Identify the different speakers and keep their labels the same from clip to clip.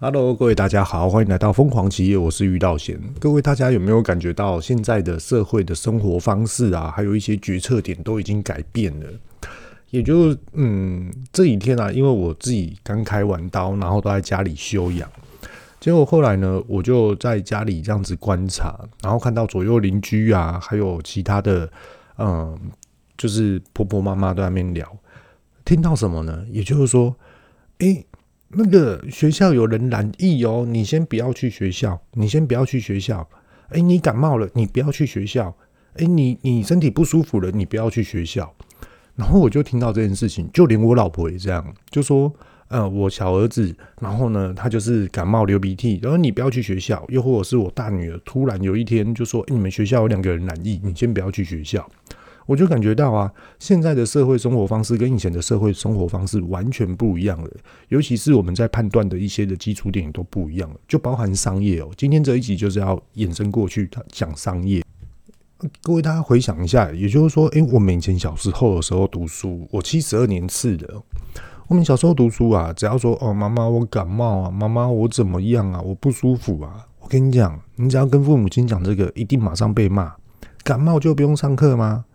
Speaker 1: Hello，各位大家好，欢迎来到疯狂企业，我是于道贤。各位大家有没有感觉到现在的社会的生活方式啊，还有一些决策点都已经改变了？也就嗯，这几天啊，因为我自己刚开完刀，然后都在家里休养，结果后来呢，我就在家里这样子观察，然后看到左右邻居啊，还有其他的嗯，就是婆婆妈妈都在那边聊，听到什么呢？也就是说，诶。那个学校有人染疫哦，你先不要去学校，你先不要去学校。哎，你感冒了，你不要去学校。哎，你你身体不舒服了，你不要去学校。然后我就听到这件事情，就连我老婆也这样，就说，呃，我小儿子，然后呢，他就是感冒流鼻涕，然后你不要去学校。又或者是我大女儿，突然有一天就说，你们学校有两个人染疫，你先不要去学校。我就感觉到啊，现在的社会生活方式跟以前的社会生活方式完全不一样了，尤其是我们在判断的一些的基础点都不一样了，就包含商业哦。今天这一集就是要延伸过去讲商业。各位大家回想一下，也就是说，诶，我们以前小时候的时候读书，我七十二年次的，我们小时候读书啊，只要说哦，妈妈我感冒啊，妈妈我怎么样啊，我不舒服啊，我跟你讲，你只要跟父母亲讲这个，一定马上被骂。感冒就不用上课吗？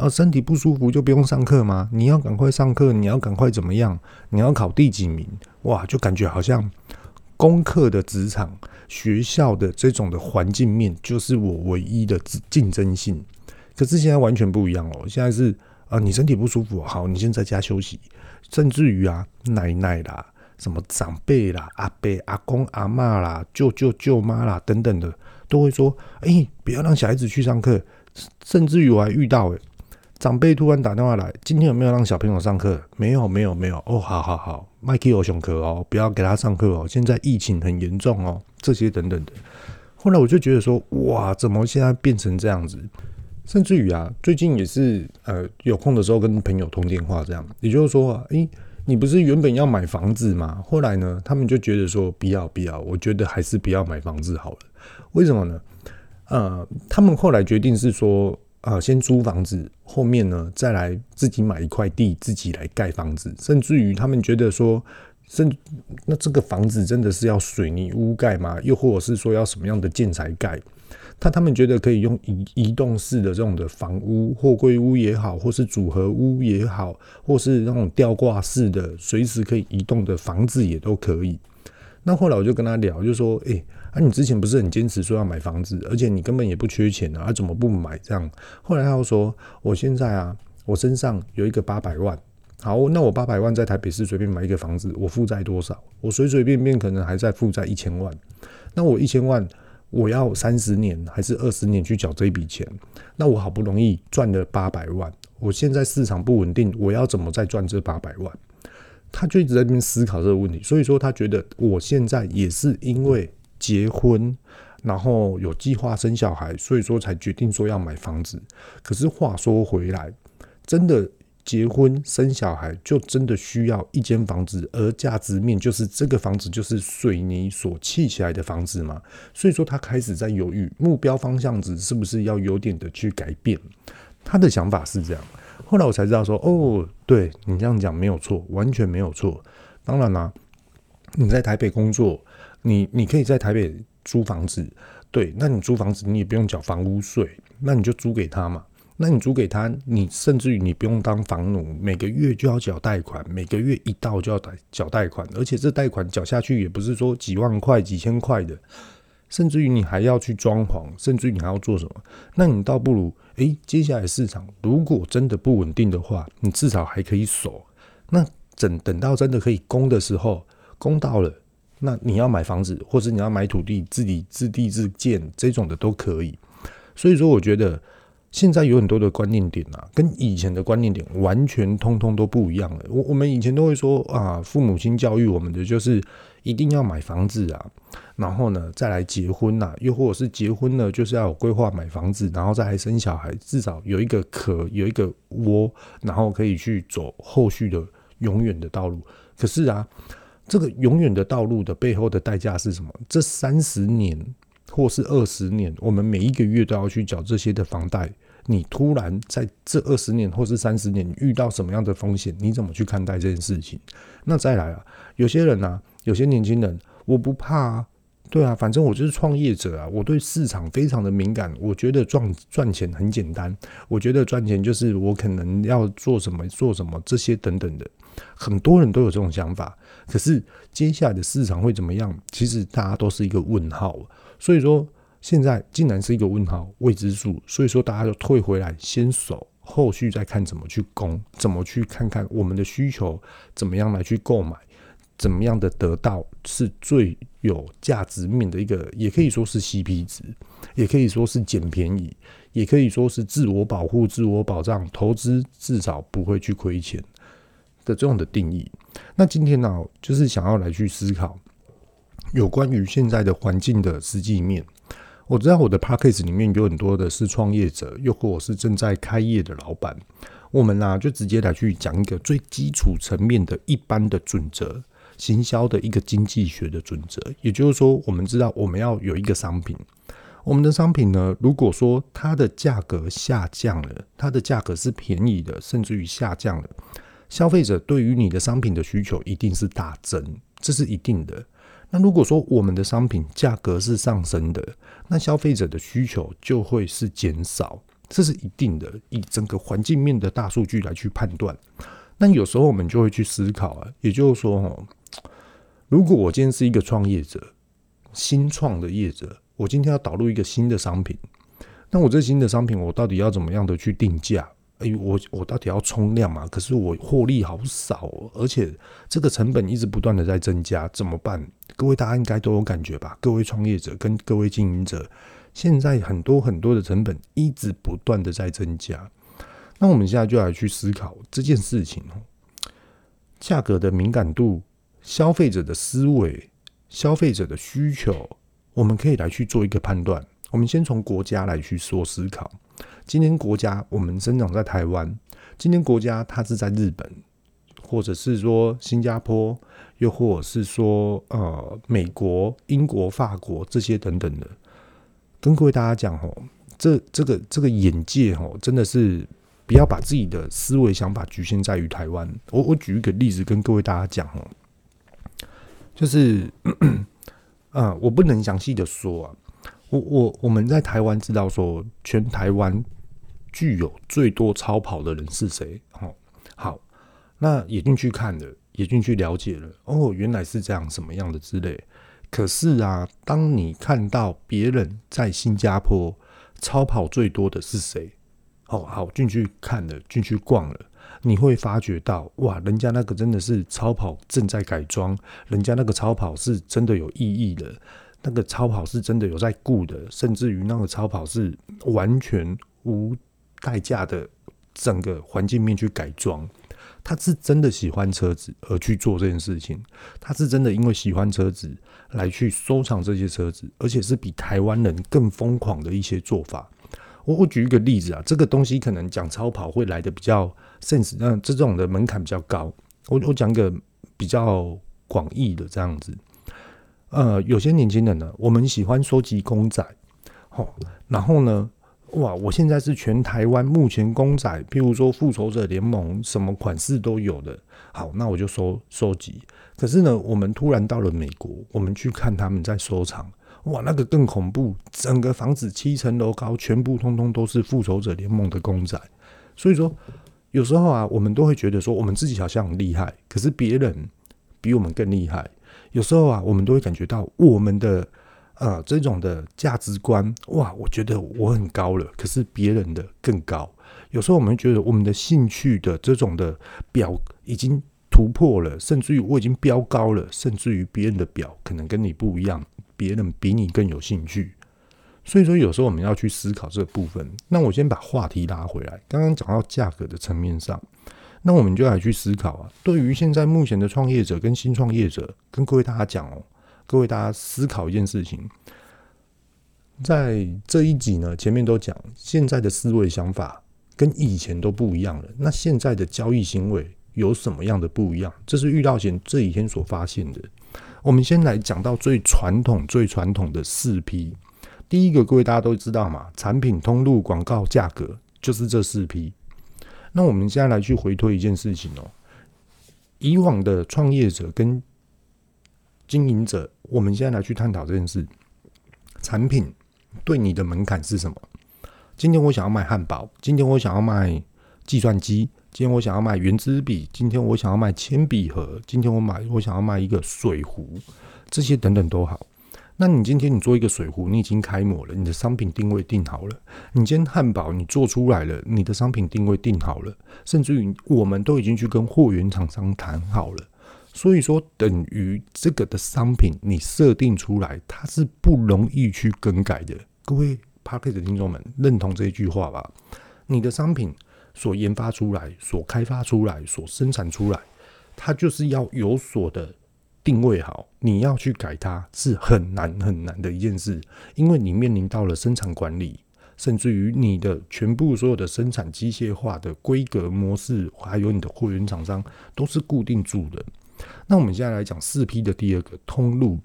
Speaker 1: 啊，身体不舒服就不用上课吗？你要赶快上课，你要赶快怎么样？你要考第几名？哇，就感觉好像功课的职场、学校的这种的环境面，就是我唯一的竞争性。可是现在完全不一样哦，现在是啊，你身体不舒服，好，你先在家休息。甚至于啊，奶奶啦、什么长辈啦、阿伯、阿公、阿嬷啦、舅舅、舅妈啦等等的，都会说：哎、不要让小孩子去上课。甚至于我还遇到诶。长辈突然打电话来，今天有没有让小朋友上课？没有，没有，没有。哦，好好好，麦克有上课哦，不要给他上课哦。现在疫情很严重哦，这些等等的。后来我就觉得说，哇，怎么现在变成这样子？甚至于啊，最近也是呃，有空的时候跟朋友通电话，这样，也就是说啊，诶，你不是原本要买房子吗？后来呢，他们就觉得说，不要不要，我觉得还是不要买房子好了。为什么呢？呃，他们后来决定是说。啊，先租房子，后面呢再来自己买一块地，自己来盖房子。甚至于他们觉得说，甚那这个房子真的是要水泥屋盖吗？又或者是说要什么样的建材盖？他他们觉得可以用移移动式的这种的房屋，货柜屋也好，或是组合屋也好，或是那种吊挂式的随时可以移动的房子也都可以。那后来我就跟他聊，就说，诶、啊，你之前不是很坚持说要买房子，而且你根本也不缺钱啊，啊怎么不买这样？后来他又说，我现在啊，我身上有一个八百万，好，那我八百万在台北市随便买一个房子，我负债多少？我随随便便可能还在负债一千万。那我一千万，我要三十年还是二十年去缴这一笔钱？那我好不容易赚了八百万，我现在市场不稳定，我要怎么再赚这八百万？他就一直在那边思考这个问题，所以说他觉得我现在也是因为。结婚，然后有计划生小孩，所以说才决定说要买房子。可是话说回来，真的结婚生小孩就真的需要一间房子，而价值面就是这个房子就是水泥所砌起来的房子嘛。所以说他开始在犹豫，目标方向值是不是要有点的去改变。他的想法是这样。后来我才知道说，哦，对你这样讲没有错，完全没有错。当然啦，你在台北工作。你你可以在台北租房子，对，那你租房子你也不用缴房屋税，那你就租给他嘛。那你租给他，你甚至于你不用当房奴，每个月就要缴贷款，每个月一到就要缴缴贷款，而且这贷款缴下去也不是说几万块、几千块的，甚至于你还要去装潢，甚至于你还要做什么？那你倒不如，诶，接下来市场如果真的不稳定的话，你至少还可以守。那等等到真的可以攻的时候，攻到了。那你要买房子，或者你要买土地，自己自地自建这种的都可以。所以说，我觉得现在有很多的观念点啊，跟以前的观念点完全通通都不一样了。我我们以前都会说啊，父母亲教育我们的就是一定要买房子啊，然后呢再来结婚呐，又或者是结婚了就是要有规划买房子，然后再来生小孩，至少有一个壳，有一个窝，然后可以去走后续的永远的道路。可是啊。这个永远的道路的背后的代价是什么？这三十年或是二十年，我们每一个月都要去缴这些的房贷。你突然在这二十年或是三十年遇到什么样的风险？你怎么去看待这件事情？那再来啊，有些人啊，有些年轻人，我不怕啊。对啊，反正我就是创业者啊，我对市场非常的敏感。我觉得赚赚钱很简单，我觉得赚钱就是我可能要做什么做什么这些等等的，很多人都有这种想法。可是接下来的市场会怎么样？其实大家都是一个问号。所以说现在竟然是一个问号，未知数。所以说大家就退回来先守，后续再看怎么去攻，怎么去看看我们的需求怎么样来去购买。怎么样的得到是最有价值面的一个，也可以说是 CP 值，也可以说是捡便宜，也可以说是自我保护、自我保障，投资至少不会去亏钱的这种的定义。那今天呢，就是想要来去思考有关于现在的环境的实际面。我知道我的 Podcast 里面有很多的是创业者，又或者是正在开业的老板，我们呢就直接来去讲一个最基础层面的一般的准则。行销的一个经济学的准则，也就是说，我们知道我们要有一个商品，我们的商品呢，如果说它的价格下降了，它的价格是便宜的，甚至于下降了，消费者对于你的商品的需求一定是大增，这是一定的。那如果说我们的商品价格是上升的，那消费者的需求就会是减少，这是一定的。以整个环境面的大数据来去判断，那有时候我们就会去思考啊，也就是说，哦。如果我今天是一个创业者，新创的业者，我今天要导入一个新的商品，那我这新的商品，我到底要怎么样的去定价？哎，我我到底要冲量嘛？可是我获利好少哦，而且这个成本一直不断的在增加，怎么办？各位大家应该都有感觉吧？各位创业者跟各位经营者，现在很多很多的成本一直不断的在增加，那我们现在就来去思考这件事情哦，价格的敏感度。消费者的思维、消费者的需求，我们可以来去做一个判断。我们先从国家来去做思考。今天国家我们生长在台湾，今天国家它是在日本，或者是说新加坡，又或者是说呃美国、英国、法国这些等等的。跟各位大家讲哦，这这个这个眼界哦，真的是不要把自己的思维想法局限在于台湾。我我举一个例子跟各位大家讲哦。就是，啊，我不能详细的说啊。我我我们在台湾知道说，全台湾具有最多超跑的人是谁？哦，好，那也进去看了，也进去了解了。哦，原来是这样，什么样的之类。可是啊，当你看到别人在新加坡超跑最多的是谁？哦，好，进去看了，进去逛了。你会发觉到，哇，人家那个真的是超跑正在改装，人家那个超跑是真的有意义的，那个超跑是真的有在顾的，甚至于那个超跑是完全无代价的，整个环境面去改装，他是真的喜欢车子而去做这件事情，他是真的因为喜欢车子来去收藏这些车子，而且是比台湾人更疯狂的一些做法。我我举一个例子啊，这个东西可能讲超跑会来的比较 sense，嗯，这种的门槛比较高。我我讲一个比较广义的这样子，呃，有些年轻人呢，我们喜欢收集公仔，好，然后呢，哇，我现在是全台湾目前公仔，譬如说复仇者联盟什么款式都有的，好，那我就收收集。可是呢，我们突然到了美国，我们去看他们在收藏。哇，那个更恐怖！整个房子七层楼高，全部通通都是复仇者联盟的公仔。所以说，有时候啊，我们都会觉得说，我们自己好像很厉害，可是别人比我们更厉害。有时候啊，我们都会感觉到我们的呃这种的价值观，哇，我觉得我很高了，可是别人的更高。有时候我们觉得我们的兴趣的这种的表已经突破了，甚至于我已经飙高了，甚至于别人的表可能跟你不一样。别人比你更有兴趣，所以说有时候我们要去思考这个部分。那我先把话题拉回来，刚刚讲到价格的层面上，那我们就来去思考啊。对于现在目前的创业者跟新创业者，跟各位大家讲哦，各位大家思考一件事情，在这一集呢，前面都讲现在的思维想法跟以前都不一样了。那现在的交易行为有什么样的不一样？这是遇到前这几天所发现的。我们先来讲到最传统、最传统的四批。第一个，各位大家都知道嘛，产品、通路、广告、价格，就是这四批。那我们现在来去回推一件事情哦。以往的创业者跟经营者，我们现在来去探讨这件事：产品对你的门槛是什么？今天我想要卖汉堡，今天我想要卖计算机，今天我想要买原子笔，今天我想要卖铅笔盒，今天我买我想要卖一个水壶，这些等等都好。那你今天你做一个水壶，你已经开模了，你的商品定位定好了。你今天汉堡你做出来了，你的商品定位定好了，甚至于我们都已经去跟货源厂商谈好了。所以说，等于这个的商品你设定出来，它是不容易去更改的。各位 Podcast 的听众们，认同这一句话吧？你的商品所研发出来、所开发出来、所生产出来，它就是要有所的。定位好，你要去改它是很难很难的一件事，因为你面临到了生产管理，甚至于你的全部所有的生产机械化的规格模式，还有你的货源厂商都是固定住的。那我们现在来讲四 P 的第二个通路，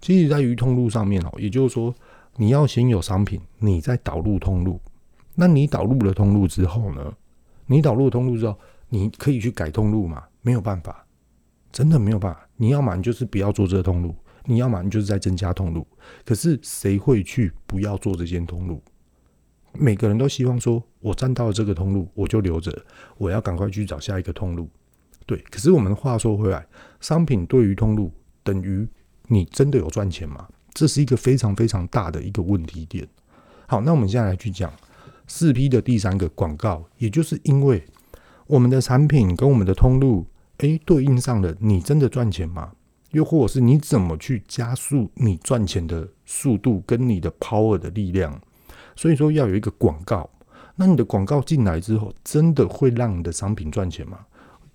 Speaker 1: 其实在于通路上面哦，也就是说你要先有商品，你再导入通路。那你导入了通路之后呢？你导入通路之后，你可以去改通路吗？没有办法。真的没有办法，你要么你就是不要做这个通路，你要么你就是在增加通路。可是谁会去不要做这件通路？每个人都希望说，我占到了这个通路，我就留着，我要赶快去找下一个通路。对，可是我们话说回来，商品对于通路等于你真的有赚钱吗？这是一个非常非常大的一个问题点。好，那我们现在来去讲四 P 的第三个广告，也就是因为我们的产品跟我们的通路。诶，对应上了，你真的赚钱吗？又或者是你怎么去加速你赚钱的速度跟你的 power 的力量？所以说要有一个广告，那你的广告进来之后，真的会让你的商品赚钱吗？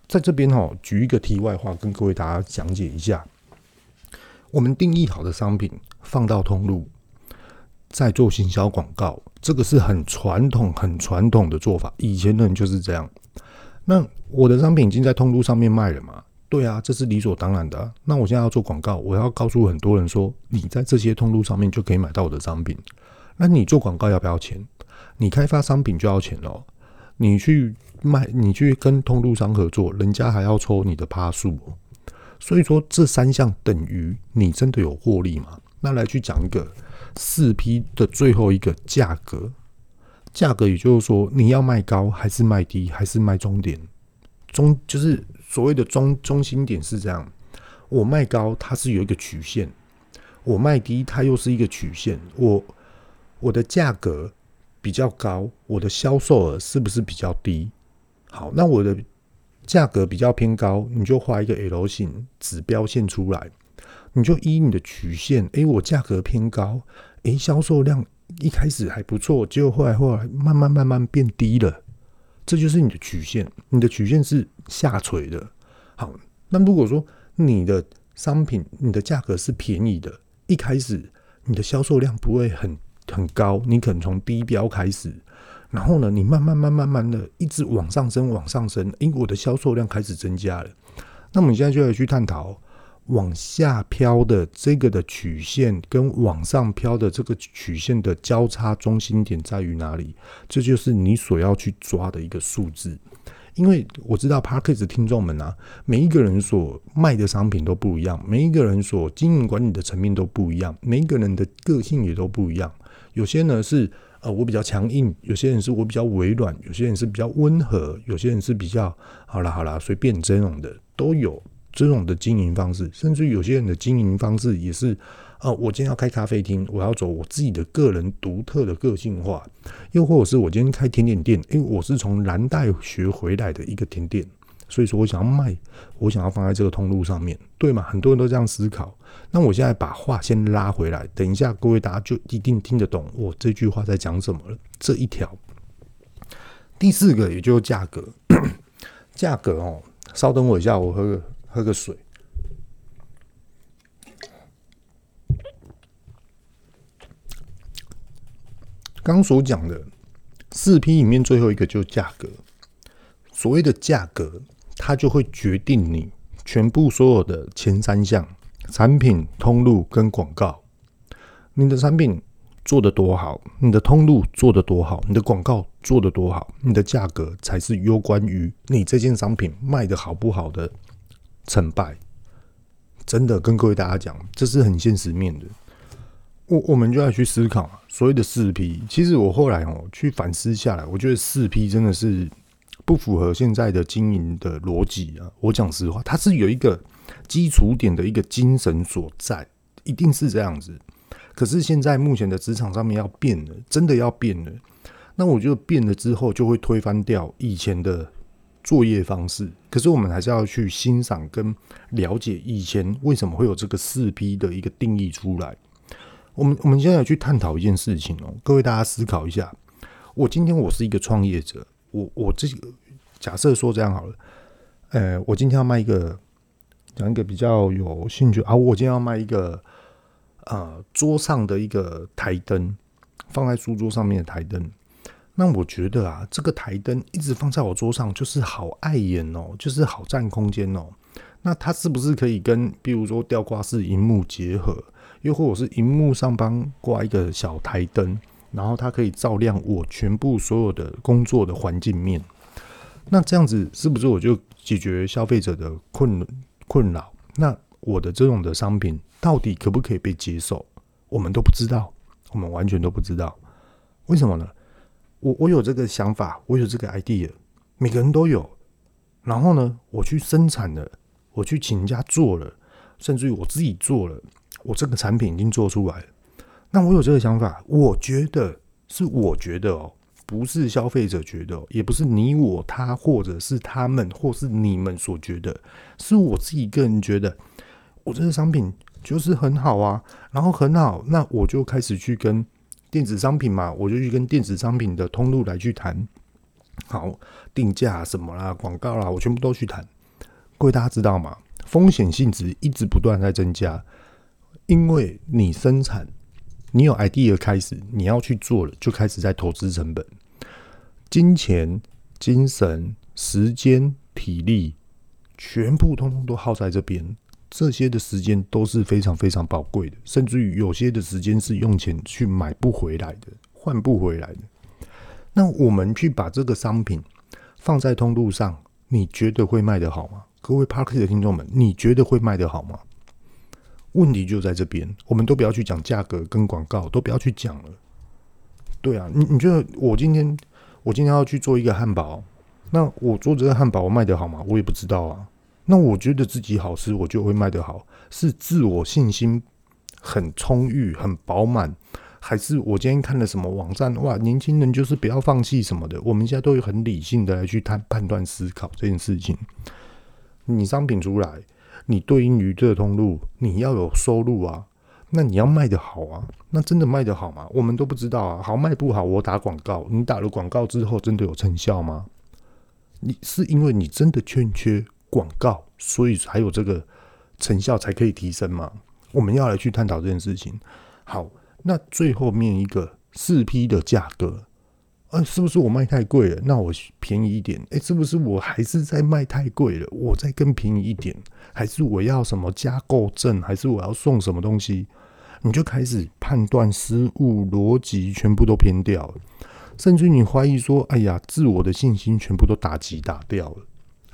Speaker 1: 在这边哈，举一个题外话跟各位大家讲解一下，我们定义好的商品放到通路，再做行销广告，这个是很传统、很传统的做法，以前的人就是这样。那我的商品已经在通路上面卖了嘛？对啊，这是理所当然的。那我现在要做广告，我要告诉很多人说，你在这些通路上面就可以买到我的商品。那你做广告要不要钱？你开发商品就要钱哦。你去卖，你去跟通路商合作，人家还要抽你的趴数。所以说，这三项等于你真的有获利吗？那来去讲一个四批的最后一个价格。价格也就是说，你要卖高还是卖低，还是卖中点？中就是所谓的中中心点是这样。我卖高，它是有一个曲线；我卖低，它又是一个曲线。我我的价格比较高，我的销售额是不是比较低？好，那我的价格比较偏高，你就画一个 L 型指标线出来，你就依你的曲线。诶，我价格偏高，诶，销售量。一开始还不错，结果后来后来慢慢慢慢变低了，这就是你的曲线，你的曲线是下垂的。好，那如果说你的商品你的价格是便宜的，一开始你的销售量不会很很高，你可能从低标开始，然后呢，你慢慢慢慢慢的一直往上升往上升，因为我的销售量开始增加了，那么你现在就要去探讨。往下飘的这个的曲线跟往上飘的这个曲线的交叉中心点在于哪里？这就是你所要去抓的一个数字。因为我知道 Podcast 听众们啊，每一个人所卖的商品都不一样，每一个人所经营管理的层面都不一样，每一个人的个性也都不一样。有些呢是呃我比较强硬，有些人是我比较委软，有些人是比较温和，有些人是比较好啦好啦随便这种的都有。这种的经营方式，甚至有些人的经营方式也是，呃，我今天要开咖啡厅，我要走我自己的个人独特的个性化，又或者是我今天开甜点店，因为我是从蓝带学回来的一个甜点，所以说我想要卖，我想要放在这个通路上面，对吗？很多人都这样思考。那我现在把话先拉回来，等一下各位大家就一定听得懂我这句话在讲什么了。这一条，第四个也就是价格，价格哦，稍等我一下，我喝个。喝个水。刚所讲的四 P 里面最后一个就是价格。所谓的价格，它就会决定你全部所有的前三项：产品、通路跟广告。你的产品做得多好，你的通路做得多好，你的广告做得多好，你的价格才是攸关于你这件商品卖得好不好的。成败，真的跟各位大家讲，这是很现实面的。我我们就要去思考所谓的四 P。其实我后来哦去反思下来，我觉得四 P 真的是不符合现在的经营的逻辑啊。我讲实话，它是有一个基础点的一个精神所在，一定是这样子。可是现在目前的职场上面要变了，真的要变了。那我觉得变了之后，就会推翻掉以前的作业方式。可是我们还是要去欣赏跟了解以前为什么会有这个四 P 的一个定义出来。我们我们现在去探讨一件事情哦，各位大家思考一下。我今天我是一个创业者，我我这个假设说这样好了，呃，我今天要卖一个，讲一个比较有兴趣啊，我今天要卖一个，呃，桌上的一个台灯，放在书桌上面的台灯。那我觉得啊，这个台灯一直放在我桌上，就是好碍眼哦，就是好占空间哦。那它是不是可以跟，比如说吊挂式荧幕结合？又或者是荧幕上方挂一个小台灯，然后它可以照亮我全部所有的工作的环境面。那这样子是不是我就解决消费者的困困扰？那我的这种的商品到底可不可以被接受？我们都不知道，我们完全都不知道。为什么呢？我我有这个想法，我有这个 idea，每个人都有。然后呢，我去生产了，我去请人家做了，甚至于我自己做了。我这个产品已经做出来了，那我有这个想法，我觉得是我觉得哦，不是消费者觉得，也不是你我他，或者是他们，或是你们所觉得，是我自己个人觉得，我这个商品就是很好啊，然后很好，那我就开始去跟电子商品嘛，我就去跟电子商品的通路来去谈，好定价什么啦，广告啦，我全部都去谈。各位大家知道吗？风险性质一直不断在增加。因为你生产，你有 idea 开始，你要去做了，就开始在投资成本、金钱、精神、时间、体力，全部通通都耗在这边。这些的时间都是非常非常宝贵的，甚至于有些的时间是用钱去买不回来的，换不回来的。那我们去把这个商品放在通路上，你觉得会卖得好吗？各位 Park 的听众们，你觉得会卖得好吗？问题就在这边，我们都不要去讲价格跟广告，都不要去讲了。对啊，你你觉得我今天我今天要去做一个汉堡，那我做这个汉堡我卖得好吗？我也不知道啊。那我觉得自己好吃，我就会卖得好，是自我信心很充裕、很饱满，还是我今天看了什么网站？哇，年轻人就是不要放弃什么的。我们现在都有很理性的来去判判断思考这件事情。你商品出来。你对应于这通路，你要有收入啊，那你要卖得好啊，那真的卖得好吗？我们都不知道啊，好卖不好，我打广告，你打了广告之后，真的有成效吗？你是因为你真的欠缺广告，所以才有这个成效才可以提升嘛？我们要来去探讨这件事情。好，那最后面一个四 P 的价格。呃，是不是我卖太贵了？那我便宜一点。哎，是不是我还是在卖太贵了？我再更便宜一点，还是我要什么加购证？还是我要送什么东西？你就开始判断失误，逻辑全部都偏掉了，甚至你怀疑说：“哎呀，自我的信心全部都打击打掉了。”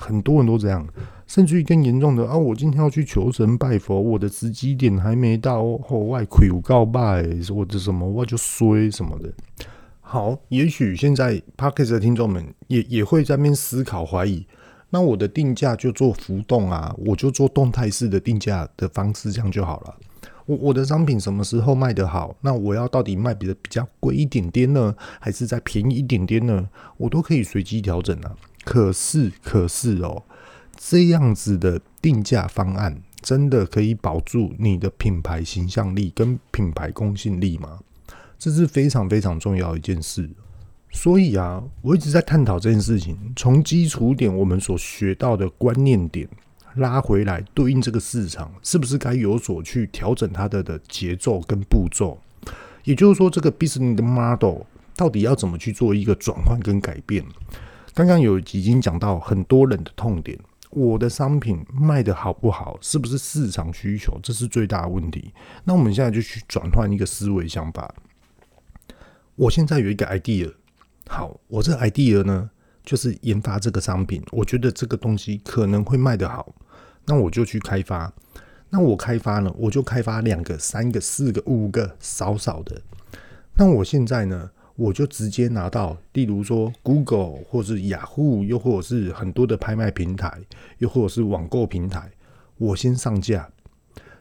Speaker 1: 很多人都这样，甚至于更严重的啊，我今天要去求神拜佛，我的时机点还没到，后外亏我告拜，我的什么我就衰什么的。好，也许现在 Podcast 的听众们也也会在那边思考怀疑，那我的定价就做浮动啊，我就做动态式的定价的方式，这样就好了。我我的商品什么时候卖得好？那我要到底卖比的比较贵一点点呢，还是再便宜一点点呢？我都可以随机调整啊。可是可是哦，这样子的定价方案真的可以保住你的品牌形象力跟品牌公信力吗？这是非常非常重要一件事，所以啊，我一直在探讨这件事情。从基础点，我们所学到的观念点拉回来，对应这个市场，是不是该有所去调整它的的节奏跟步骤？也就是说，这个 business model 到底要怎么去做一个转换跟改变？刚刚有已经讲到很多人的痛点，我的商品卖得好不好，是不是市场需求？这是最大的问题。那我们现在就去转换一个思维想法。我现在有一个 idea，好，我这 idea 呢，就是研发这个商品，我觉得这个东西可能会卖得好，那我就去开发。那我开发呢，我就开发两个、三个、四个、五个，少少的。那我现在呢，我就直接拿到，例如说 Google 或是 Yahoo，，又或者是很多的拍卖平台，又或者是网购平台，我先上架。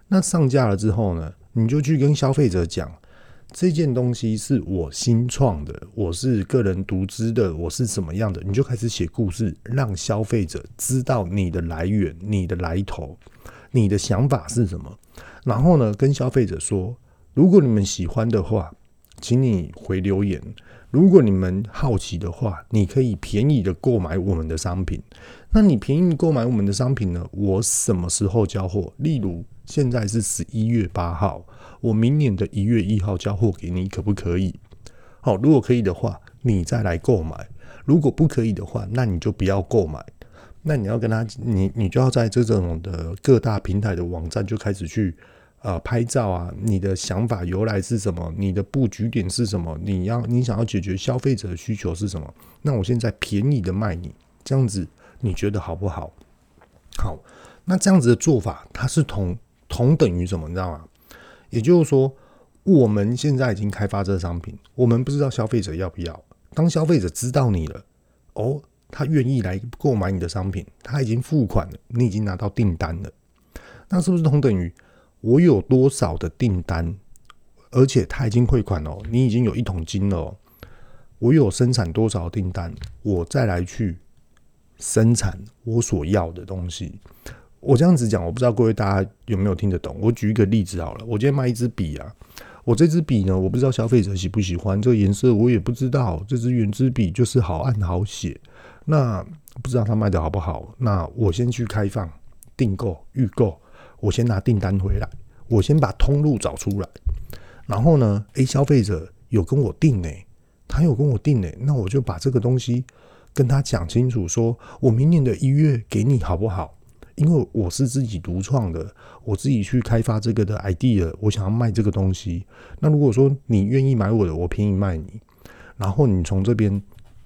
Speaker 1: 那上架了之后呢，你就去跟消费者讲。这件东西是我新创的，我是个人独资的，我是什么样的？你就开始写故事，让消费者知道你的来源、你的来头、你的想法是什么。然后呢，跟消费者说，如果你们喜欢的话，请你回留言；如果你们好奇的话，你可以便宜的购买我们的商品。那你便宜购买我们的商品呢？我什么时候交货？例如现在是十一月八号。我明年的一月一号交货给你，可不可以？好，如果可以的话，你再来购买；如果不可以的话，那你就不要购买。那你要跟他，你你就要在这种的各大平台的网站就开始去呃拍照啊。你的想法由来是什么？你的布局点是什么？你要你想要解决消费者的需求是什么？那我现在便宜的卖你，这样子你觉得好不好？好，那这样子的做法，它是同同等于什么？你知道吗？也就是说，我们现在已经开发这个商品，我们不知道消费者要不要。当消费者知道你了，哦，他愿意来购买你的商品，他已经付款了，你已经拿到订单了，那是不是同等于我有多少的订单，而且他已经汇款了，你已经有一桶金了，我有生产多少订单，我再来去生产我所要的东西。我这样子讲，我不知道各位大家有没有听得懂。我举一个例子好了，我今天卖一支笔啊，我这支笔呢，我不知道消费者喜不喜欢这个颜色，我也不知道。这支原子笔就是好按好写，那不知道它卖的好不好。那我先去开放订购预购，我先拿订单回来，我先把通路找出来，然后呢，诶，消费者有跟我订呢，他有跟我订呢，那我就把这个东西跟他讲清楚说，说我明年的一月给你好不好？因为我是自己独创的，我自己去开发这个的 idea，我想要卖这个东西。那如果说你愿意买我的，我便宜卖你。然后你从这边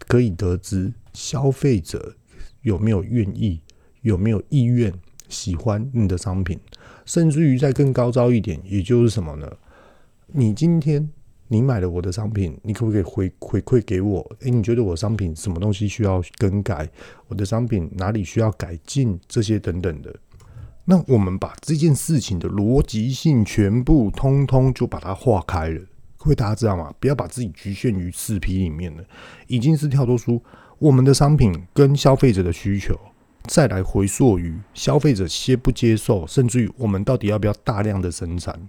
Speaker 1: 可以得知消费者有没有愿意、有没有意愿、喜欢你的商品，甚至于再更高招一点，也就是什么呢？你今天。你买了我的商品，你可不可以回回馈给我？诶，你觉得我商品什么东西需要更改？我的商品哪里需要改进？这些等等的。那我们把这件事情的逻辑性全部通通就把它化开了。各位大家知道吗？不要把自己局限于四 P 里面了，已经是跳脱出我们的商品跟消费者的需求，再来回溯于消费者接不接受，甚至于我们到底要不要大量的生产？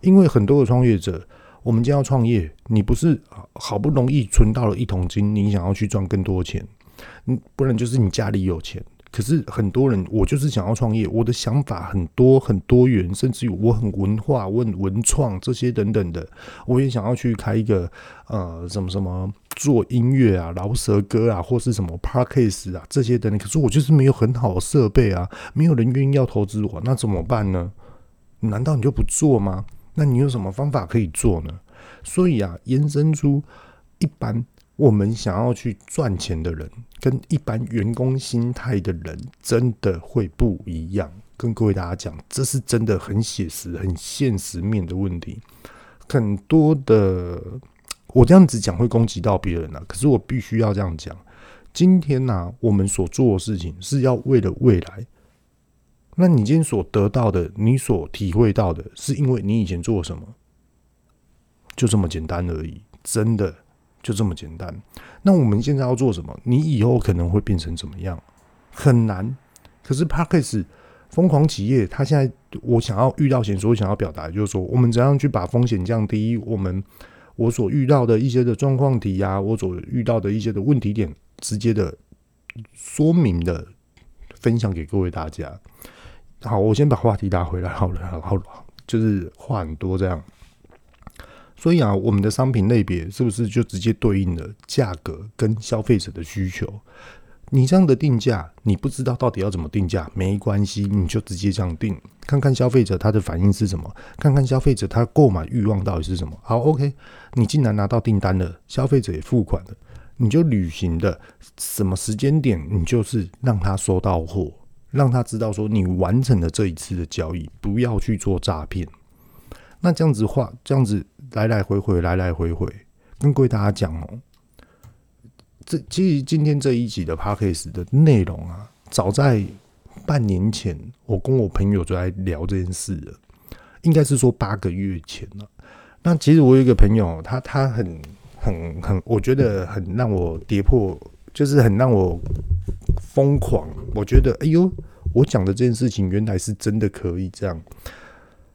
Speaker 1: 因为很多的创业者。我们将要创业，你不是好不容易存到了一桶金，你想要去赚更多钱，嗯，不然就是你家里有钱。可是很多人，我就是想要创业，我的想法很多很多元，甚至于我很文化、我很文创这些等等的，我也想要去开一个呃什么什么做音乐啊、饶舌歌啊，或是什么 Podcast 啊这些等等。可是我就是没有很好的设备啊，没有人愿意要投资我，那怎么办呢？难道你就不做吗？那你有什么方法可以做呢？所以啊，延伸出一般我们想要去赚钱的人，跟一般员工心态的人，真的会不一样。跟各位大家讲，这是真的很写实、很现实面的问题。很多的，我这样子讲会攻击到别人啊，可是我必须要这样讲。今天呢、我们所做的事情是要为了未来。那你今天所得到的，你所体会到的，是因为你以前做什么，就这么简单而已，真的就这么简单。那我们现在要做什么？你以后可能会变成怎么样？很难。可是 Parkes 疯狂企业，他现在我想要遇到险，所以想要表达就是说，我们怎样去把风险降低？我们我所遇到的一些的状况题呀，我所遇到的一些的问题点，直接的说明的分享给各位大家。好，我先把话题拉回来好了。好了，好了，就是话很多这样。所以啊，我们的商品类别是不是就直接对应了价格跟消费者的需求？你这样的定价，你不知道到底要怎么定价，没关系，你就直接这样定，看看消费者他的反应是什么，看看消费者他购买欲望到底是什么。好，OK，你既然拿到订单了，消费者也付款了，你就履行的什么时间点，你就是让他收到货。让他知道说你完成了这一次的交易，不要去做诈骗。那这样子话，这样子来来回回，来来回回，跟各位大家讲哦，这其实今天这一集的 Podcast 的内容啊，早在半年前，我跟我朋友就在聊这件事了，应该是说八个月前了。那其实我有一个朋友，他他很很很，我觉得很让我跌破，就是很让我疯狂。我觉得，哎呦，我讲的这件事情原来是真的可以这样。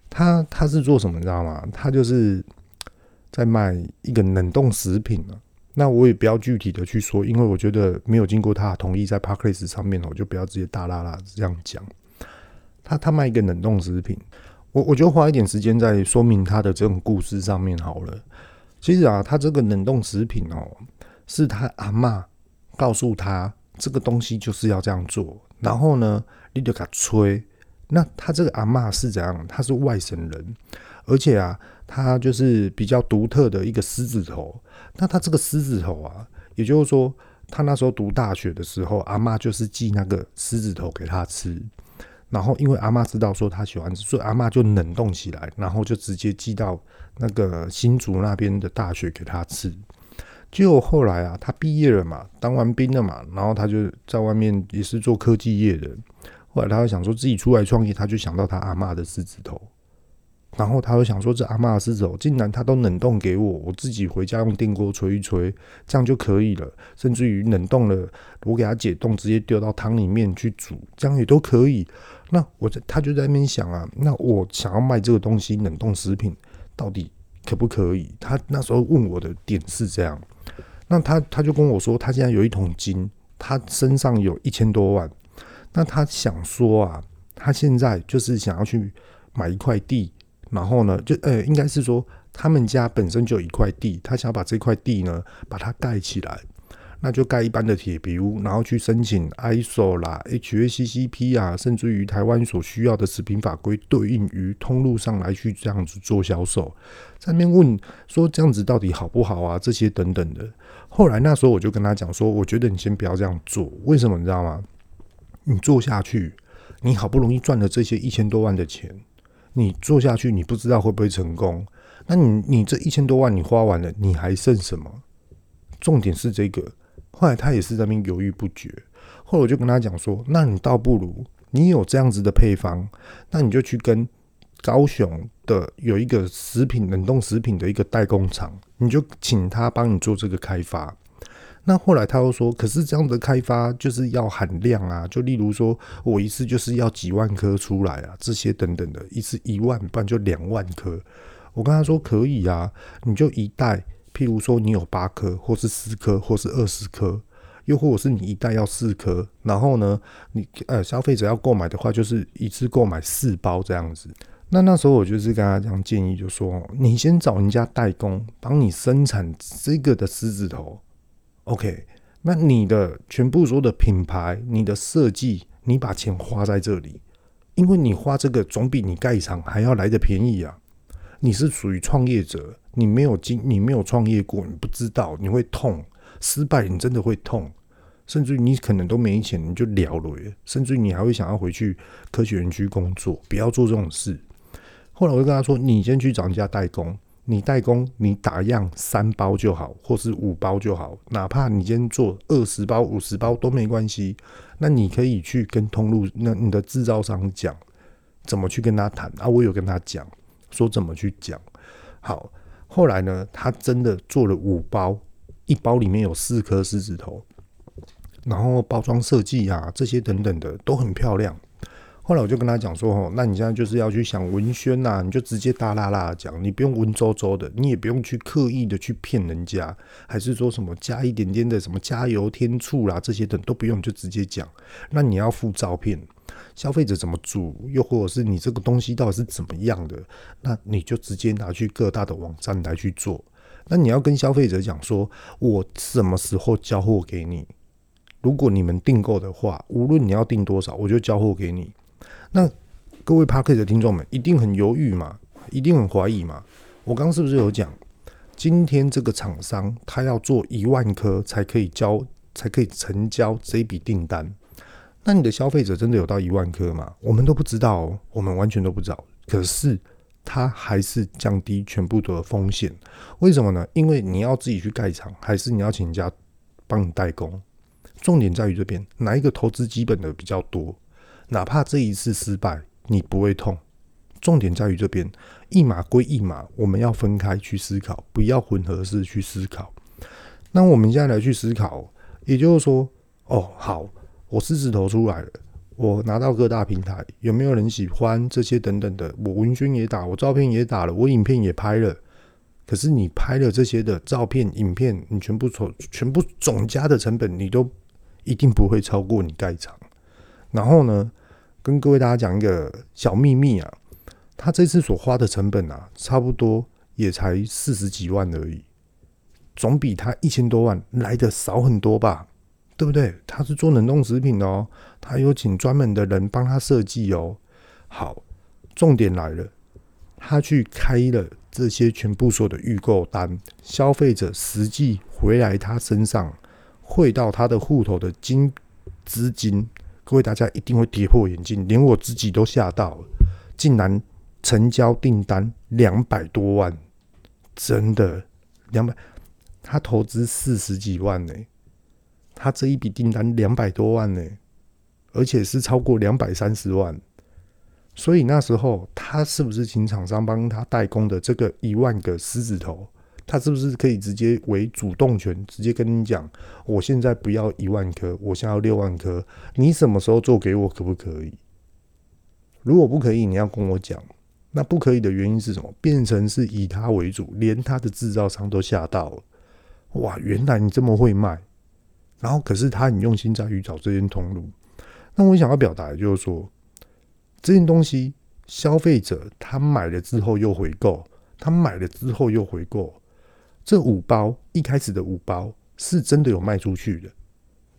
Speaker 1: 他他是做什么，你知道吗？他就是在卖一个冷冻食品啊。那我也不要具体的去说，因为我觉得没有经过他同意，在 Podcast 上面，我就不要直接大剌剌这样讲。他他卖一个冷冻食品。我我就花一点时间在说明他的这种故事上面好了。其实啊，他这个冷冻食品哦，是他阿嬷告诉他这个东西就是要这样做。然后呢，你就给他吹。那他这个阿嬷是怎样？他是外省人，而且啊，他就是比较独特的一个狮子头。那他这个狮子头啊，也就是说，他那时候读大学的时候，阿嬷就是寄那个狮子头给他吃。然后，因为阿妈知道说他喜欢吃，所以阿妈就冷冻起来，然后就直接寄到那个新竹那边的大学给他吃。结果后来啊，他毕业了嘛，当完兵了嘛，然后他就在外面也是做科技业的。后来他就想说自己出来创业，他就想到他阿妈的狮子头。然后他又想说，这阿嬷的狮子头竟然他都冷冻给我，我自己回家用电锅吹一吹，这样就可以了。甚至于冷冻了，我给他解冻，直接丢到汤里面去煮，这样也都可以。那我在他就在那边想啊，那我想要卖这个东西，冷冻食品到底可不可以？他那时候问我的点是这样，那他他就跟我说，他现在有一桶金，他身上有一千多万，那他想说啊，他现在就是想要去买一块地。然后呢，就呃，应该是说他们家本身就有一块地，他想要把这块地呢把它盖起来，那就盖一般的铁皮屋，然后去申请 ISO 啦、HACCP 啊，甚至于台湾所需要的食品法规对应于通路上来去这样子做销售。在那边问说这样子到底好不好啊？这些等等的。后来那时候我就跟他讲说，我觉得你先不要这样做，为什么你知道吗？你做下去，你好不容易赚了这些一千多万的钱。你做下去，你不知道会不会成功？那你你这一千多万你花完了，你还剩什么？重点是这个。后来他也是在那边犹豫不决。后来我就跟他讲说：“那你倒不如你有这样子的配方，那你就去跟高雄的有一个食品冷冻食品的一个代工厂，你就请他帮你做这个开发。”那后来他又说，可是这样的开发就是要含量啊，就例如说我一次就是要几万颗出来啊，这些等等的，一次一万，不然就两万颗。我跟他说可以啊，你就一袋，譬如说你有八颗，或是十颗，或是二十颗，又或者是你一袋要四颗，然后呢，你呃消费者要购买的话，就是一次购买四包这样子。那那时候我就是跟他这样建议，就说你先找人家代工，帮你生产这个的狮子头。OK，那你的全部所有的品牌、你的设计，你把钱花在这里，因为你花这个总比你盖厂还要来得便宜啊！你是属于创业者，你没有经，你没有创业过，你不知道，你会痛，失败你真的会痛，甚至于你可能都没钱，你就了了，甚至于你还会想要回去科学园区工作，不要做这种事。后来我就跟他说：“你先去找人家代工。”你代工，你打样三包就好，或是五包就好，哪怕你今天做二十包、五十包都没关系。那你可以去跟通路，那你的制造商讲怎么去跟他谈啊？我有跟他讲，说怎么去讲。好，后来呢，他真的做了五包，一包里面有四颗狮子头，然后包装设计啊这些等等的都很漂亮。后来我就跟他讲说：“哦，那你现在就是要去想文宣呐，你就直接大啦啦讲，你不用文绉绉的，你也不用去刻意的去骗人家，还是说什么加一点点的什么加油添醋啦，这些等都不用，就直接讲。那你要附照片，消费者怎么煮，又或者是你这个东西到底是怎么样的，那你就直接拿去各大的网站来去做。那你要跟消费者讲说，我什么时候交货给你？如果你们订购的话，无论你要订多少，我就交货给你。”那各位拍客的听众们一定很犹豫嘛，一定很怀疑嘛。我刚刚是不是有讲，今天这个厂商他要做一万颗才可以交，才可以成交这笔订单。那你的消费者真的有到一万颗吗？我们都不知道，我们完全都不知道。可是他还是降低全部的风险，为什么呢？因为你要自己去盖厂，还是你要请人家帮你代工？重点在于这边，哪一个投资基本的比较多？哪怕这一次失败，你不会痛。重点在于这边，一码归一码，我们要分开去思考，不要混合式去思考。那我们现在来去思考，也就是说，哦，好，我狮子头出来了。我拿到各大平台，有没有人喜欢这些等等的？我文宣也打，我照片也打了，我影片也拍了。可是你拍了这些的照片、影片，你全部总全部总加的成本，你都一定不会超过你盖厂。然后呢，跟各位大家讲一个小秘密啊，他这次所花的成本啊，差不多也才四十几万而已，总比他一千多万来的少很多吧。对不对？他是做冷冻食品的哦，他有请专门的人帮他设计哦。好，重点来了，他去开了这些全部所有的预购单，消费者实际回来他身上汇到他的户头的金资金，各位大家一定会跌破眼镜，连我自己都吓到了，竟然成交订单两百多万，真的两百，他投资四十几万呢。他这一笔订单两百多万呢，而且是超过两百三十万，所以那时候他是不是请厂商帮他代工的这个一万个狮子头？他是不是可以直接为主动权，直接跟你讲，我现在不要一万颗，我想要六万颗，你什么时候做给我可不可以？如果不可以，你要跟我讲。那不可以的原因是什么？变成是以他为主，连他的制造商都吓到了。哇，原来你这么会卖！然后，可是他很用心在于找这件通路。那我想要表达的就是说，这件东西消费者他买了之后又回购，他买了之后又回购。这五包一开始的五包是真的有卖出去的。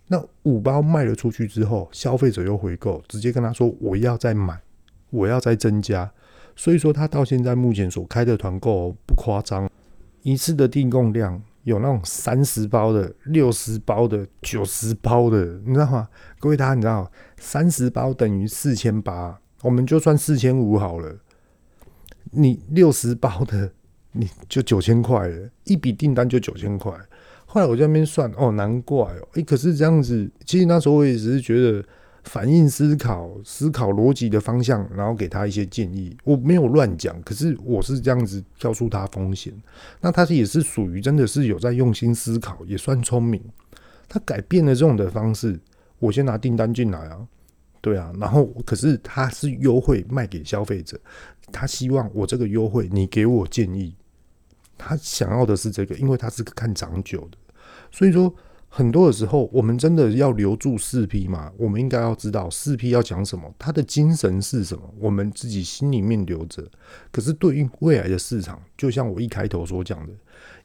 Speaker 1: 那五包卖了出去之后，消费者又回购，直接跟他说我要再买，我要再增加。所以说他到现在目前所开的团购不夸张，一次的订购量。有那种三十包的、六十包的、九十包的，你知道吗？各位大家，你知道三十包等于四千八，我们就算四千五好了。你六十包的，你就九千块了，一笔订单就九千块。后来我在那边算，哦，难怪哦，诶，可是这样子，其实那时候我也只是觉得。反应思考、思考逻辑的方向，然后给他一些建议。我没有乱讲，可是我是这样子告诉他风险。那他也是属于真的是有在用心思考，也算聪明。他改变了这种的方式，我先拿订单进来啊，对啊，然后可是他是优惠卖给消费者，他希望我这个优惠你给我建议，他想要的是这个，因为他是看长久的，所以说。很多的时候，我们真的要留住四 P 吗？我们应该要知道四 P 要讲什么，他的精神是什么，我们自己心里面留着。可是对于未来的市场，就像我一开头所讲的，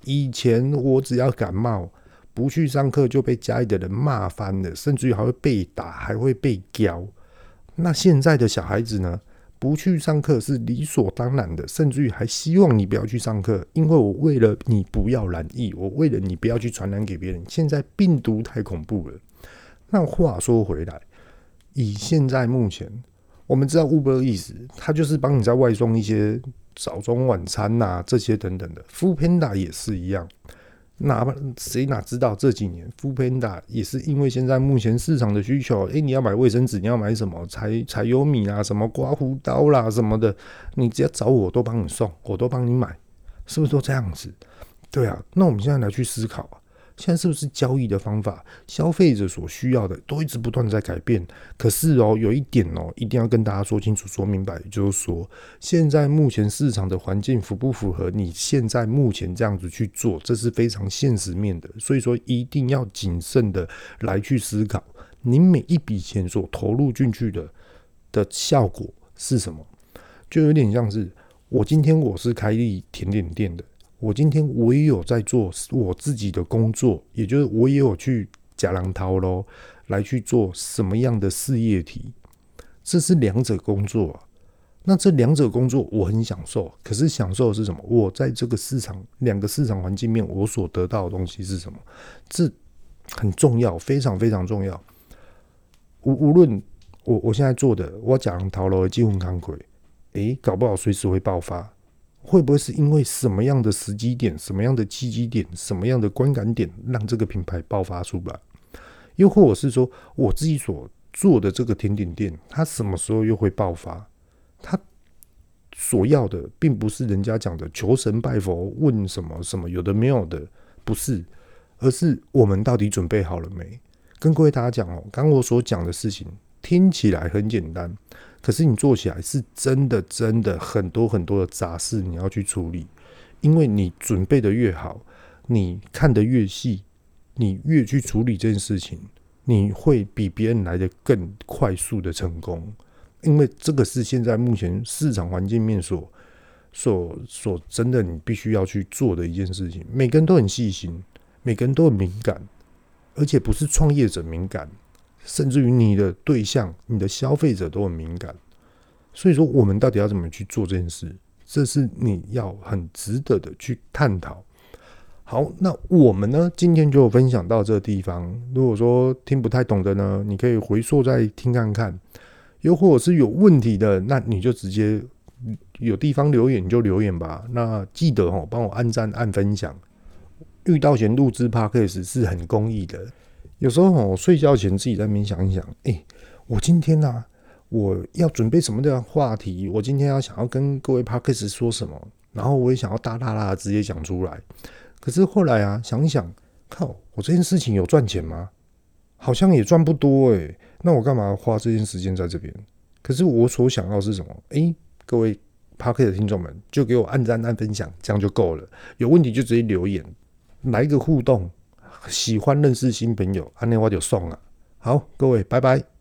Speaker 1: 以前我只要感冒不去上课，就被家里的人骂翻了，甚至于还会被打，还会被教。那现在的小孩子呢？不去上课是理所当然的，甚至于还希望你不要去上课，因为我为了你不要染疫，我为了你不要去传染给别人。现在病毒太恐怖了。那话说回来，以现在目前，我们知道 Uber Eats，它就是帮你在外送一些早中晚餐呐、这些等等的 f o o Panda 也是一样。哪怕谁哪知道这几年 f o o Panda 也是因为现在目前市场的需求，诶、你要买卫生纸，你要买什么柴柴油米啊，什么刮胡刀啦什么的，你只要找我，我都帮你送，我都帮你买，是不是都这样子？对啊，那我们现在来去思考啊。现在是不是交易的方法，消费者所需要的都一直不断在改变？可是哦，有一点哦，一定要跟大家说清楚、说明白，就是说，现在目前市场的环境符不符合你现在目前这样子去做，这是非常现实面的。所以说，一定要谨慎的来去思考，你每一笔钱所投入进去的的效果是什么？就有点像是我今天我是开一甜点店的。我今天我也有在做我自己的工作，也就是我也有去假狼掏喽，来去做什么样的事业体，这是两者工作啊。那这两者工作我很享受，可是享受的是什么？我在这个市场两个市场环境面，我所得到的东西是什么？这很重要，非常非常重要。无无论我我现在做的，我讲讨论的机会刚亏，诶，搞不好随时会爆发。会不会是因为什么样的时机点、什么样的契机点、什么样的观感点，让这个品牌爆发出来？又或者是说，我自己所做的这个甜点店，它什么时候又会爆发？它所要的，并不是人家讲的求神拜佛、问什么什么有的没有的，不是，而是我们到底准备好了没？跟各位大家讲哦，刚刚我所讲的事情听起来很简单。可是你做起来是真的，真的很多很多的杂事你要去处理，因为你准备的越好，你看得越细，你越去处理这件事情，你会比别人来得更快速的成功。因为这个是现在目前市场环境面所、所、所真的你必须要去做的一件事情。每个人都很细心，每个人都很敏感，而且不是创业者敏感。甚至于你的对象、你的消费者都很敏感，所以说我们到底要怎么去做这件事？这是你要很值得的去探讨。好，那我们呢，今天就分享到这个地方。如果说听不太懂的呢，你可以回溯再听看看；又或者是有问题的，那你就直接有地方留言你就留言吧。那记得哦，帮我按赞、按分享。遇到贤录制 Podcast 是很公益的。有时候我睡觉前自己在那边想一想，哎、我今天呢、啊，我要准备什么的话题？我今天要想要跟各位 Podcast 说什么？然后我也想要大大大直接讲出来。可是后来啊，想一想，靠，我这件事情有赚钱吗？好像也赚不多哎、欸。那我干嘛花这件时间在这边？可是我所想要是什么？哎、各位 Podcast 的听众们，就给我按赞、按分享，这样就够了。有问题就直接留言，来一个互动。喜欢认识新朋友，安尼我就送了。好，各位，拜拜。